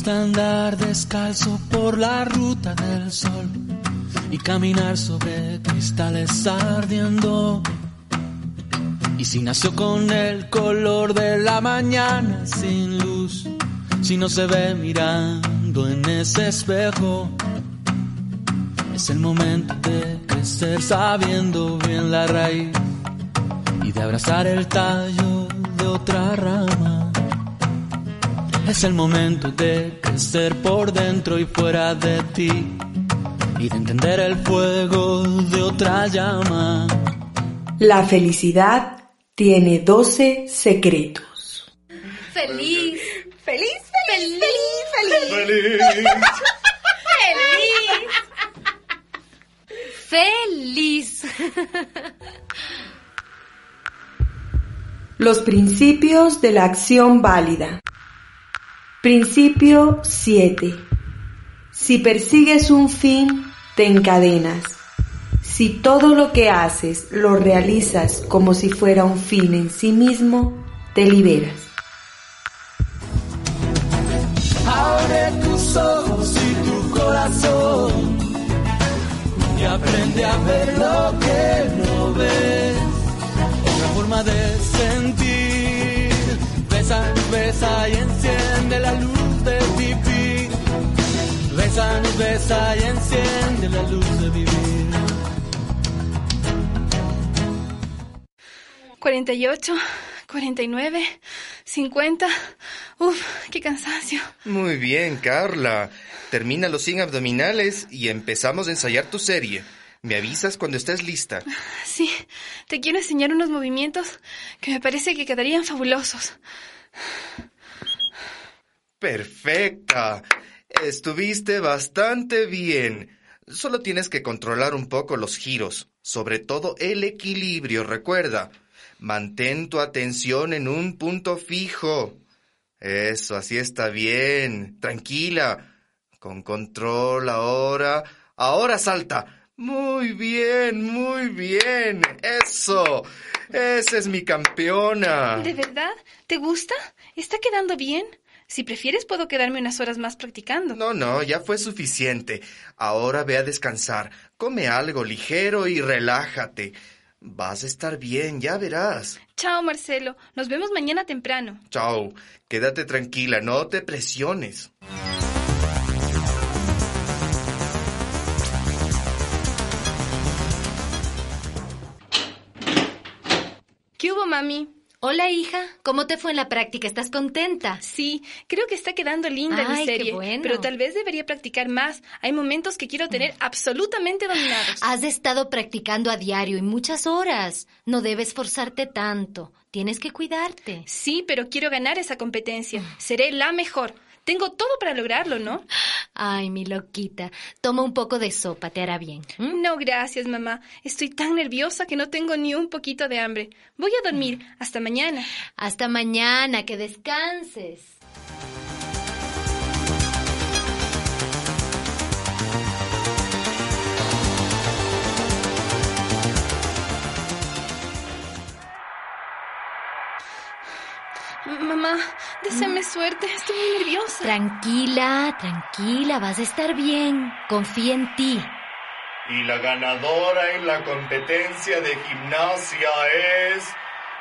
Gusta andar descalzo por la ruta del sol y caminar sobre cristales ardiendo. Y si nació con el color de la mañana sin luz, si no se ve mirando en ese espejo, es el momento de crecer sabiendo bien la raíz y de abrazar el tallo de otra rama. Es el momento de crecer por dentro y fuera de ti y de entender el fuego de otra llama. La felicidad tiene 12 secretos. Feliz. Feliz, Feliz. feliz, feliz. Feliz. Feliz. Los principios de la acción válida. Principio 7. Si persigues un fin, te encadenas. Si todo lo que haces lo realizas como si fuera un fin en sí mismo, te liberas. Abre tus ojos y tu corazón y aprende a ver lo que no ves. Besa, besa y enciende la luz de vivir. 48, 49, 50. Uf, qué cansancio. Muy bien, Carla. Termina los 100 abdominales y empezamos a ensayar tu serie. Me avisas cuando estés lista. Sí, te quiero enseñar unos movimientos que me parece que quedarían fabulosos. Perfecta. Estuviste bastante bien. Solo tienes que controlar un poco los giros, sobre todo el equilibrio, recuerda. Mantén tu atención en un punto fijo. Eso, así está bien. Tranquila. Con control ahora. Ahora salta. Muy bien, muy bien. Eso. Esa es mi campeona. ¿De verdad? ¿Te gusta? ¿Está quedando bien? Si prefieres, puedo quedarme unas horas más practicando. No, no, ya fue suficiente. Ahora ve a descansar. Come algo ligero y relájate. Vas a estar bien, ya verás. Chao, Marcelo. Nos vemos mañana temprano. Chao. Quédate tranquila, no te presiones. ¿Qué hubo, mami? Hola, hija. ¿Cómo te fue en la práctica? ¿Estás contenta? Sí, creo que está quedando linda mi Ay, qué serie, bueno. pero tal vez debería practicar más. Hay momentos que quiero tener absolutamente dominados. Has estado practicando a diario y muchas horas. No debes forzarte tanto. Tienes que cuidarte. Sí, pero quiero ganar esa competencia. Seré la mejor. Tengo todo para lograrlo, ¿no? Ay, mi loquita. Toma un poco de sopa, te hará bien. No, gracias, mamá. Estoy tan nerviosa que no tengo ni un poquito de hambre. Voy a dormir. Hasta mañana. Hasta mañana, que descanses. Mamá, deséame suerte. Estoy muy nerviosa. Tranquila, tranquila, vas a estar bien. Confía en ti. Y la ganadora en la competencia de gimnasia es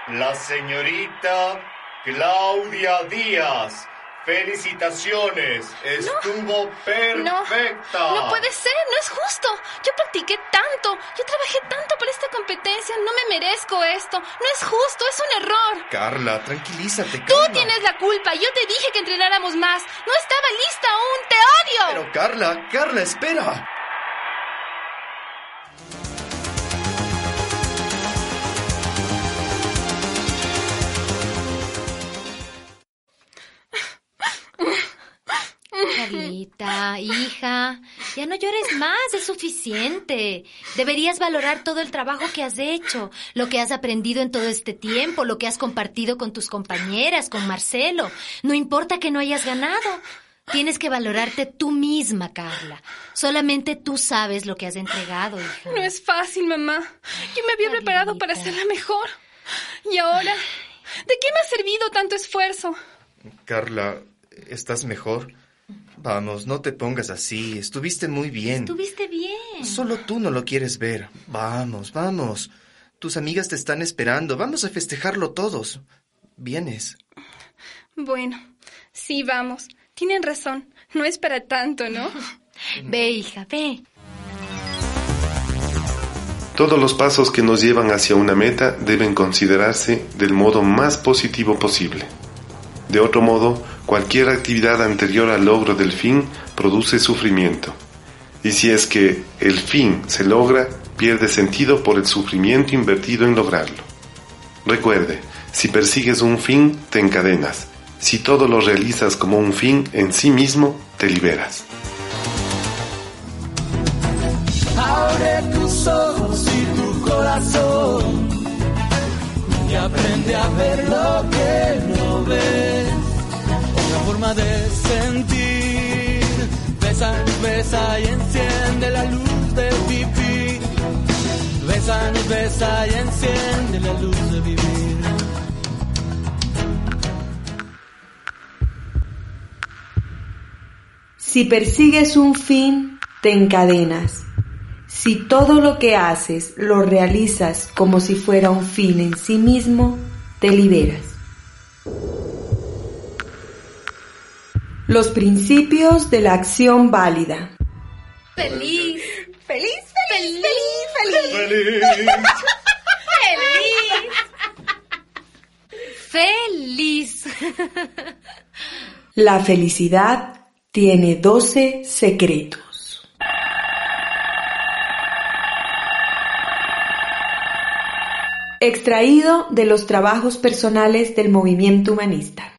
la señorita Claudia Díaz. Felicitaciones, estuvo perfecta. No, no puede ser, no es justo. Yo practiqué tanto, yo trabajé tanto por esta competencia, no me merezco esto. No es justo, es un error. Carla, tranquilízate. Tú calma. tienes la culpa, yo te dije que entrenáramos más. No estaba lista aún, te odio. Pero Carla, Carla, espera. Carlita, hija, ya no llores más, es suficiente. Deberías valorar todo el trabajo que has hecho, lo que has aprendido en todo este tiempo, lo que has compartido con tus compañeras, con Marcelo. No importa que no hayas ganado. Tienes que valorarte tú misma, Carla. Solamente tú sabes lo que has entregado, hija. No es fácil, mamá. Yo me había preparado para hacerla mejor. Y ahora, ¿de qué me ha servido tanto esfuerzo? Carla, ¿estás mejor? Vamos, no te pongas así. Estuviste muy bien. Estuviste bien. Solo tú no lo quieres ver. Vamos, vamos. Tus amigas te están esperando. Vamos a festejarlo todos. ¿Vienes? Bueno, sí, vamos. Tienen razón. No es para tanto, ¿no? ve, hija, ve. Todos los pasos que nos llevan hacia una meta deben considerarse del modo más positivo posible. De otro modo, cualquier actividad anterior al logro del fin produce sufrimiento. Y si es que el fin se logra, pierde sentido por el sufrimiento invertido en lograrlo. Recuerde, si persigues un fin, te encadenas. Si todo lo realizas como un fin en sí mismo, te liberas. Tus ojos y tu corazón y aprende a ver lo que no ves. Forma de sentir. Besa, besa y enciende la luz de vivir. Besa, besa y enciende la luz de vivir. Si persigues un fin, te encadenas. Si todo lo que haces lo realizas como si fuera un fin en sí mismo, te liberas. Los principios de la acción válida. Feliz. Feliz, feliz, feliz, feliz. Feliz. Feliz. La felicidad tiene doce secretos. Extraído de los trabajos personales del movimiento humanista.